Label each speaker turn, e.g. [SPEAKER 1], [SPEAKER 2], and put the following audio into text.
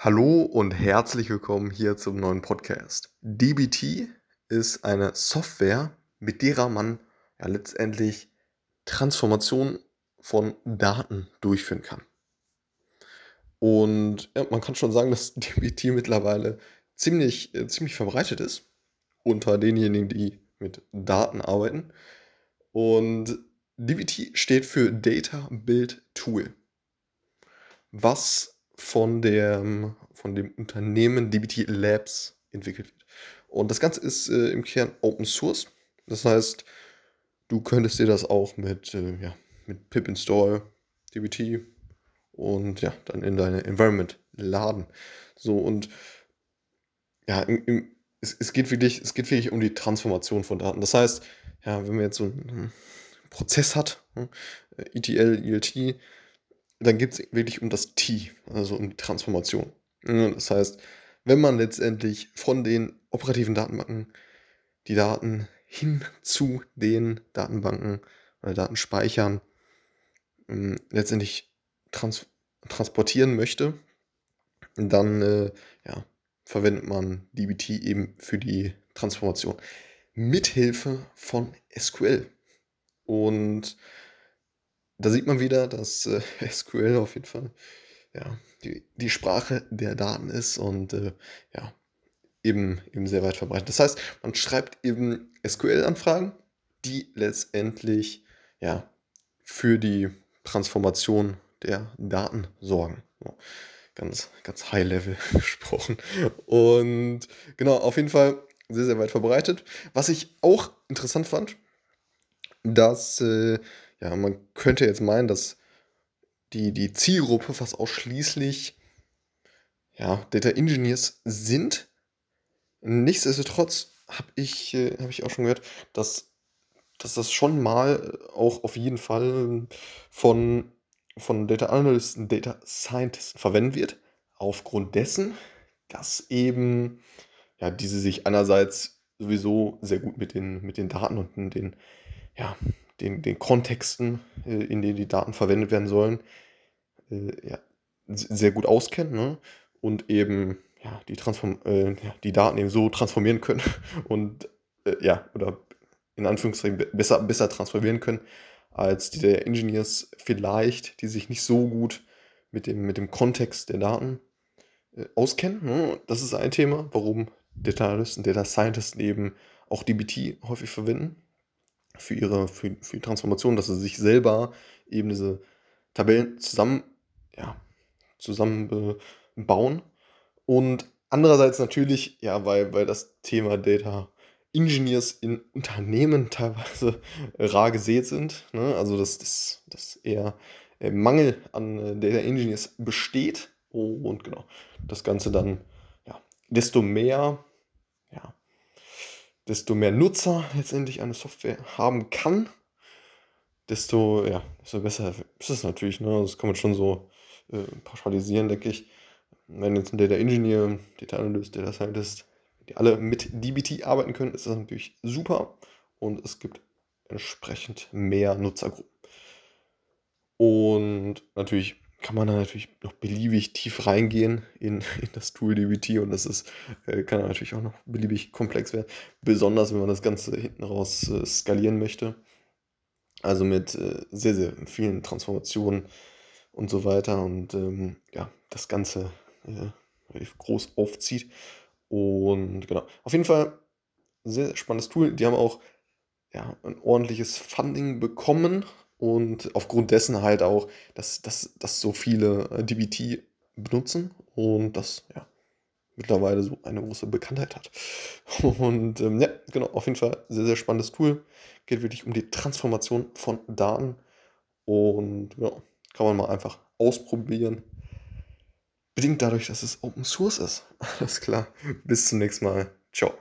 [SPEAKER 1] Hallo und herzlich willkommen hier zum neuen Podcast. DBT ist eine Software, mit derer man ja letztendlich Transformation von Daten durchführen kann. Und ja, man kann schon sagen, dass DBT mittlerweile ziemlich, äh, ziemlich verbreitet ist unter denjenigen, die mit Daten arbeiten. Und DBT steht für Data Build Tool. Was von dem, von dem Unternehmen DBT Labs entwickelt wird. Und das Ganze ist äh, im Kern Open Source. Das heißt, du könntest dir das auch mit, äh, ja, mit pip install DBT und ja, dann in deine Environment laden. So und ja, im, im, es, es, geht wirklich, es geht wirklich um die Transformation von Daten. Das heißt, ja, wenn man jetzt so einen Prozess hat, hm, ETL, ELT, dann geht es wirklich um das T, also um die Transformation. Das heißt, wenn man letztendlich von den operativen Datenbanken die Daten hin zu den Datenbanken oder Datenspeichern ähm, letztendlich trans transportieren möchte, dann äh, ja, verwendet man DBT eben für die Transformation mithilfe von SQL. Und da sieht man wieder, dass äh, SQL auf jeden Fall ja, die, die Sprache der Daten ist und äh, ja, eben, eben sehr weit verbreitet. Das heißt, man schreibt eben SQL-Anfragen, die letztendlich ja, für die Transformation der Daten sorgen. So, ganz, ganz high-level gesprochen. Und genau, auf jeden Fall sehr, sehr weit verbreitet. Was ich auch interessant fand, dass äh, ja, man könnte jetzt meinen, dass die, die Zielgruppe fast ausschließlich ja, Data Engineers sind. Nichtsdestotrotz habe ich, äh, hab ich auch schon gehört, dass, dass das schon mal auch auf jeden Fall von, von Data Analysten, Data Scientisten verwendet wird. Aufgrund dessen, dass eben ja, diese sich einerseits sowieso sehr gut mit den, mit den Daten und den, ja, den, den Kontexten, äh, in denen die Daten verwendet werden sollen, äh, ja, sehr gut auskennen ne? und eben ja, die, Transform äh, ja, die Daten eben so transformieren können und äh, ja, oder in Anführungszeichen besser, besser transformieren können, als die der Engineers vielleicht, die sich nicht so gut mit dem, mit dem Kontext der Daten äh, auskennen. Ne? Das ist ein Thema, warum Data Analysten, Data Scientists eben auch DBT häufig verwenden für ihre für, für die Transformation, dass sie sich selber eben diese Tabellen zusammen, ja, zusammen bauen. Und andererseits natürlich, ja, weil, weil das Thema Data Engineers in Unternehmen teilweise rar gesät sind. Ne? Also dass das, das eher äh, Mangel an äh, Data Engineers besteht. Und genau, das Ganze dann, ja, desto mehr, ja, desto mehr Nutzer letztendlich eine Software haben kann, desto, ja, desto besser ist es natürlich. Ne? Das kann man schon so äh, pauschalisieren, denke ich. Wenn jetzt ein Data Engineer, Data Analyst, Data Scientist, die alle mit DBT arbeiten können, ist das natürlich super und es gibt entsprechend mehr Nutzergruppen. Und natürlich kann man da natürlich noch beliebig tief reingehen in, in das Tool DBT und das ist, äh, kann natürlich auch noch beliebig komplex werden, besonders wenn man das Ganze hinten raus äh, skalieren möchte. Also mit äh, sehr, sehr vielen Transformationen und so weiter und ähm, ja, das Ganze äh, groß aufzieht. Und genau, auf jeden Fall sehr, sehr spannendes Tool. Die haben auch ja, ein ordentliches Funding bekommen und aufgrund dessen halt auch, dass, dass, dass so viele äh, DBT benutzen und das ja mittlerweile so eine große Bekanntheit hat. Und ähm, ja, genau, auf jeden Fall sehr, sehr spannendes Tool. Geht wirklich um die Transformation von Daten und ja, kann man mal einfach ausprobieren. Bedingt dadurch, dass es Open Source ist. Alles klar. Bis zum nächsten Mal. Ciao.